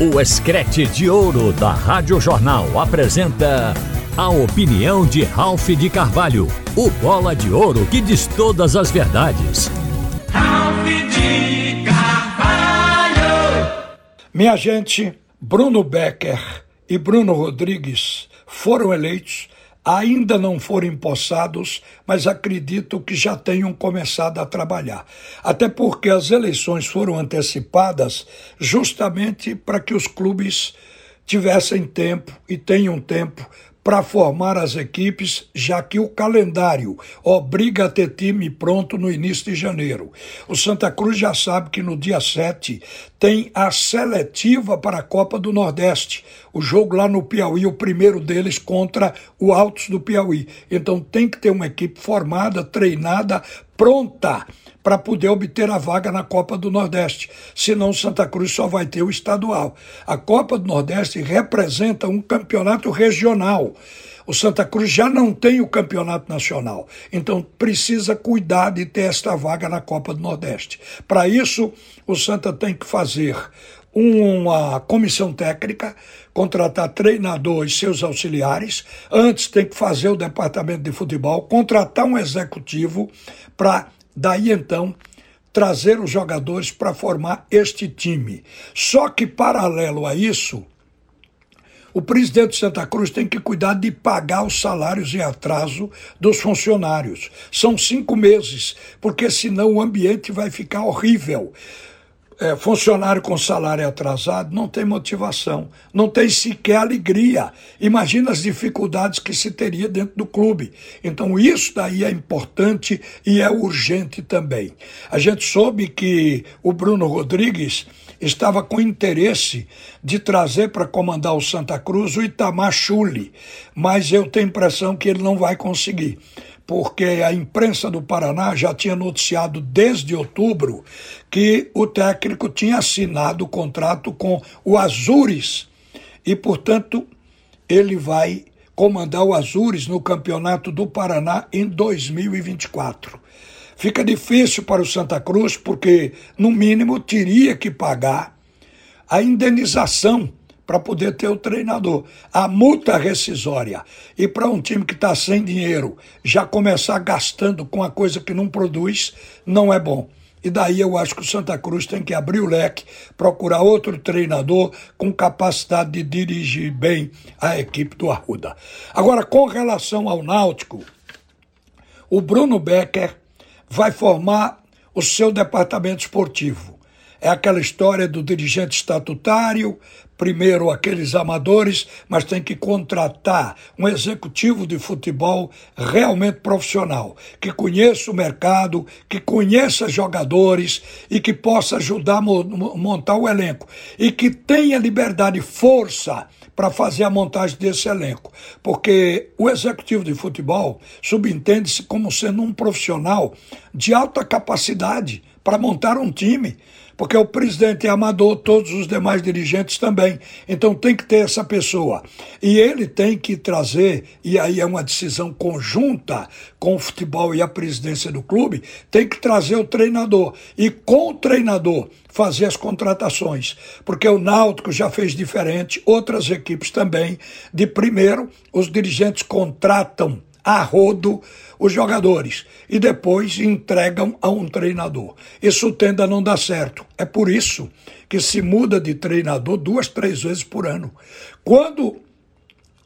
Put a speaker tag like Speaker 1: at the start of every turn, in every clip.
Speaker 1: O Escrete de Ouro da Rádio Jornal apresenta a opinião de Ralph de Carvalho, o bola de ouro que diz todas as verdades.
Speaker 2: Ralph de Carvalho!
Speaker 3: Minha gente, Bruno Becker e Bruno Rodrigues foram eleitos ainda não foram empossados, mas acredito que já tenham começado a trabalhar. Até porque as eleições foram antecipadas justamente para que os clubes tivessem tempo e tenham tempo para formar as equipes, já que o calendário obriga a ter time pronto no início de janeiro. O Santa Cruz já sabe que no dia 7 tem a seletiva para a Copa do Nordeste. O jogo lá no Piauí, o primeiro deles contra o Altos do Piauí. Então tem que ter uma equipe formada, treinada, pronta para poder obter a vaga na Copa do Nordeste. Senão Santa Cruz só vai ter o estadual. A Copa do Nordeste representa um campeonato regional. O Santa Cruz já não tem o campeonato nacional, então precisa cuidar de ter esta vaga na Copa do Nordeste. Para isso, o Santa tem que fazer uma comissão técnica, contratar treinador e seus auxiliares. Antes tem que fazer o departamento de futebol, contratar um executivo para Daí então trazer os jogadores para formar este time. Só que, paralelo a isso, o presidente de Santa Cruz tem que cuidar de pagar os salários em atraso dos funcionários. São cinco meses, porque senão o ambiente vai ficar horrível é, funcionário com salário atrasado não tem motivação, não tem sequer alegria. Imagina as dificuldades que se teria dentro do clube. Então, isso daí é importante e é urgente também. A gente soube que o Bruno Rodrigues estava com interesse de trazer para comandar o Santa Cruz o Itamar Chuli, mas eu tenho impressão que ele não vai conseguir porque a imprensa do Paraná já tinha noticiado desde outubro que o técnico tinha assinado o contrato com o Azures e, portanto, ele vai comandar o Azures no Campeonato do Paraná em 2024. Fica difícil para o Santa Cruz porque, no mínimo, teria que pagar a indenização para poder ter o treinador. A multa rescisória. E para um time que está sem dinheiro, já começar gastando com a coisa que não produz, não é bom. E daí eu acho que o Santa Cruz tem que abrir o leque, procurar outro treinador com capacidade de dirigir bem a equipe do Arruda. Agora, com relação ao Náutico, o Bruno Becker vai formar o seu departamento esportivo. É aquela história do dirigente estatutário, primeiro aqueles amadores, mas tem que contratar um executivo de futebol realmente profissional, que conheça o mercado, que conheça jogadores e que possa ajudar a montar o elenco. E que tenha liberdade e força para fazer a montagem desse elenco, porque o executivo de futebol subentende-se como sendo um profissional de alta capacidade para montar um time porque o presidente é amador, todos os demais dirigentes também. Então tem que ter essa pessoa. E ele tem que trazer, e aí é uma decisão conjunta com o futebol e a presidência do clube, tem que trazer o treinador. E com o treinador fazer as contratações, porque o Náutico já fez diferente, outras equipes também. De primeiro, os dirigentes contratam a rodo os jogadores e depois entregam a um treinador. Isso tende a não dar certo. É por isso que se muda de treinador duas, três vezes por ano. Quando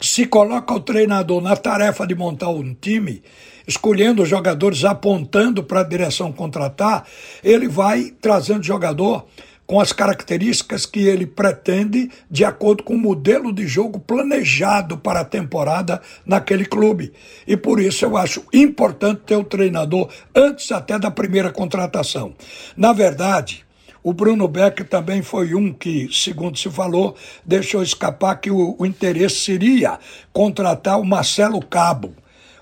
Speaker 3: se coloca o treinador na tarefa de montar um time, escolhendo os jogadores, apontando para a direção contratar, ele vai trazendo jogador com as características que ele pretende, de acordo com o modelo de jogo planejado para a temporada naquele clube. E por isso eu acho importante ter o treinador antes até da primeira contratação. Na verdade, o Bruno Beck também foi um que, segundo se falou, deixou escapar que o, o interesse seria contratar o Marcelo Cabo.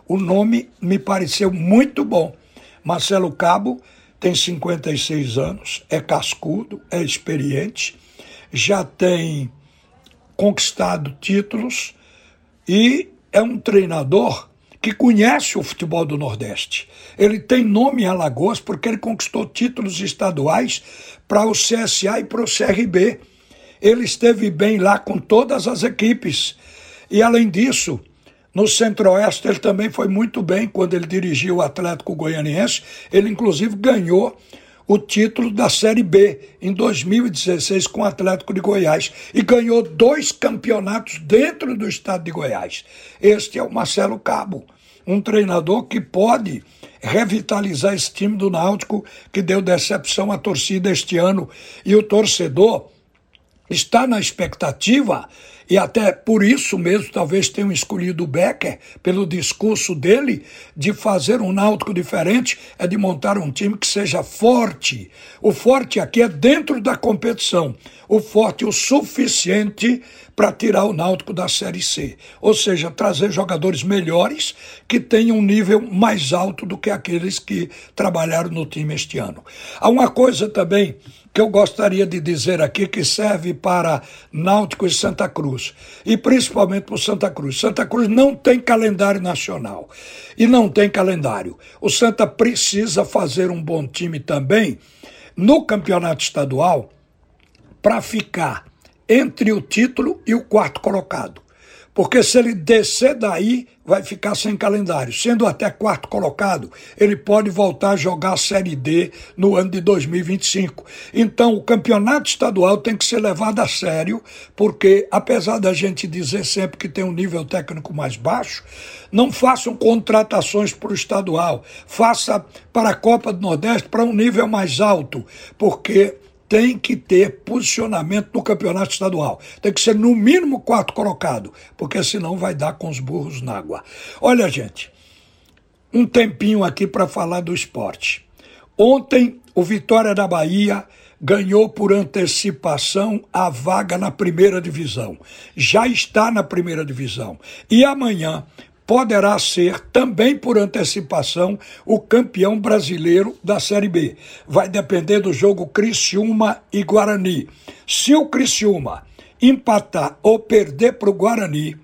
Speaker 3: O nome me pareceu muito bom. Marcelo Cabo tem 56 anos, é cascudo, é experiente, já tem conquistado títulos e é um treinador que conhece o futebol do Nordeste. Ele tem nome em Alagoas porque ele conquistou títulos estaduais para o CSA e para o CRB. ele esteve bem lá com todas as equipes. E além disso, no Centro-Oeste ele também foi muito bem quando ele dirigiu o Atlético Goianiense. Ele inclusive ganhou o título da Série B em 2016 com o Atlético de Goiás e ganhou dois campeonatos dentro do estado de Goiás. Este é o Marcelo Cabo, um treinador que pode revitalizar esse time do Náutico que deu decepção à torcida este ano e o torcedor está na expectativa e até por isso mesmo talvez tenham escolhido o Becker, pelo discurso dele, de fazer um náutico diferente, é de montar um time que seja forte. O forte aqui é dentro da competição. O forte o suficiente para tirar o náutico da Série C. Ou seja, trazer jogadores melhores que tenham um nível mais alto do que aqueles que trabalharam no time este ano. Há uma coisa também que eu gostaria de dizer aqui que serve para Náutico e Santa Cruz, e principalmente para o Santa Cruz. Santa Cruz não tem calendário nacional e não tem calendário. O Santa precisa fazer um bom time também no campeonato estadual para ficar entre o título e o quarto colocado. Porque se ele descer daí, vai ficar sem calendário. Sendo até quarto colocado, ele pode voltar a jogar a Série D no ano de 2025. Então, o campeonato estadual tem que ser levado a sério, porque apesar da gente dizer sempre que tem um nível técnico mais baixo, não façam contratações para o estadual. Faça para a Copa do Nordeste para um nível mais alto, porque tem que ter posicionamento no campeonato estadual. Tem que ser no mínimo quarto colocado, porque senão vai dar com os burros na água. Olha, gente, um tempinho aqui para falar do esporte. Ontem, o Vitória da Bahia ganhou por antecipação a vaga na primeira divisão. Já está na primeira divisão. E amanhã poderá ser também por antecipação o campeão brasileiro da Série B. Vai depender do jogo Criciúma e Guarani. Se o Criciúma empatar ou perder para o Guarani,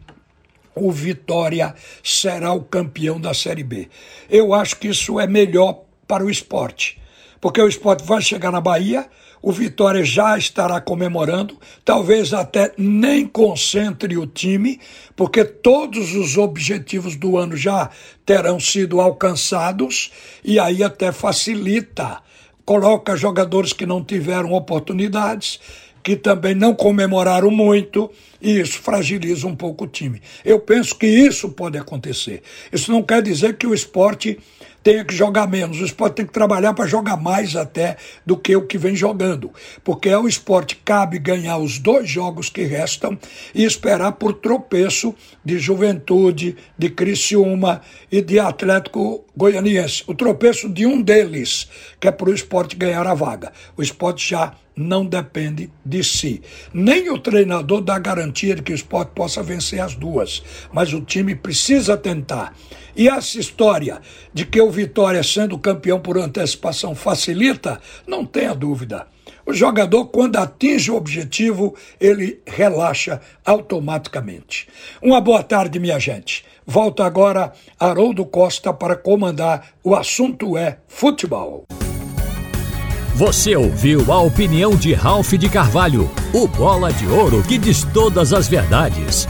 Speaker 3: o Vitória será o campeão da Série B. Eu acho que isso é melhor para o esporte, porque o esporte vai chegar na Bahia, o Vitória já estará comemorando, talvez até nem concentre o time, porque todos os objetivos do ano já terão sido alcançados e aí até facilita. Coloca jogadores que não tiveram oportunidades, que também não comemoraram muito, e isso fragiliza um pouco o time. Eu penso que isso pode acontecer. Isso não quer dizer que o esporte tenha que jogar menos. O esporte tem que trabalhar para jogar mais até do que o que vem jogando. Porque ao esporte cabe ganhar os dois jogos que restam e esperar por tropeço de Juventude, de Criciúma e de Atlético Goianiense. O tropeço de um deles, que é para o esporte ganhar a vaga. O esporte já não depende de si. Nem o treinador dá garantia de que o esporte possa vencer as duas, mas o time precisa tentar. E essa história de que o Vitória, sendo campeão por antecipação, facilita, não tenha dúvida. O jogador, quando atinge o objetivo, ele relaxa automaticamente. Uma boa tarde, minha gente. Volta agora Haroldo Costa para comandar o assunto é futebol.
Speaker 1: Você ouviu a opinião de Ralph de Carvalho, o bola de ouro que diz todas as verdades.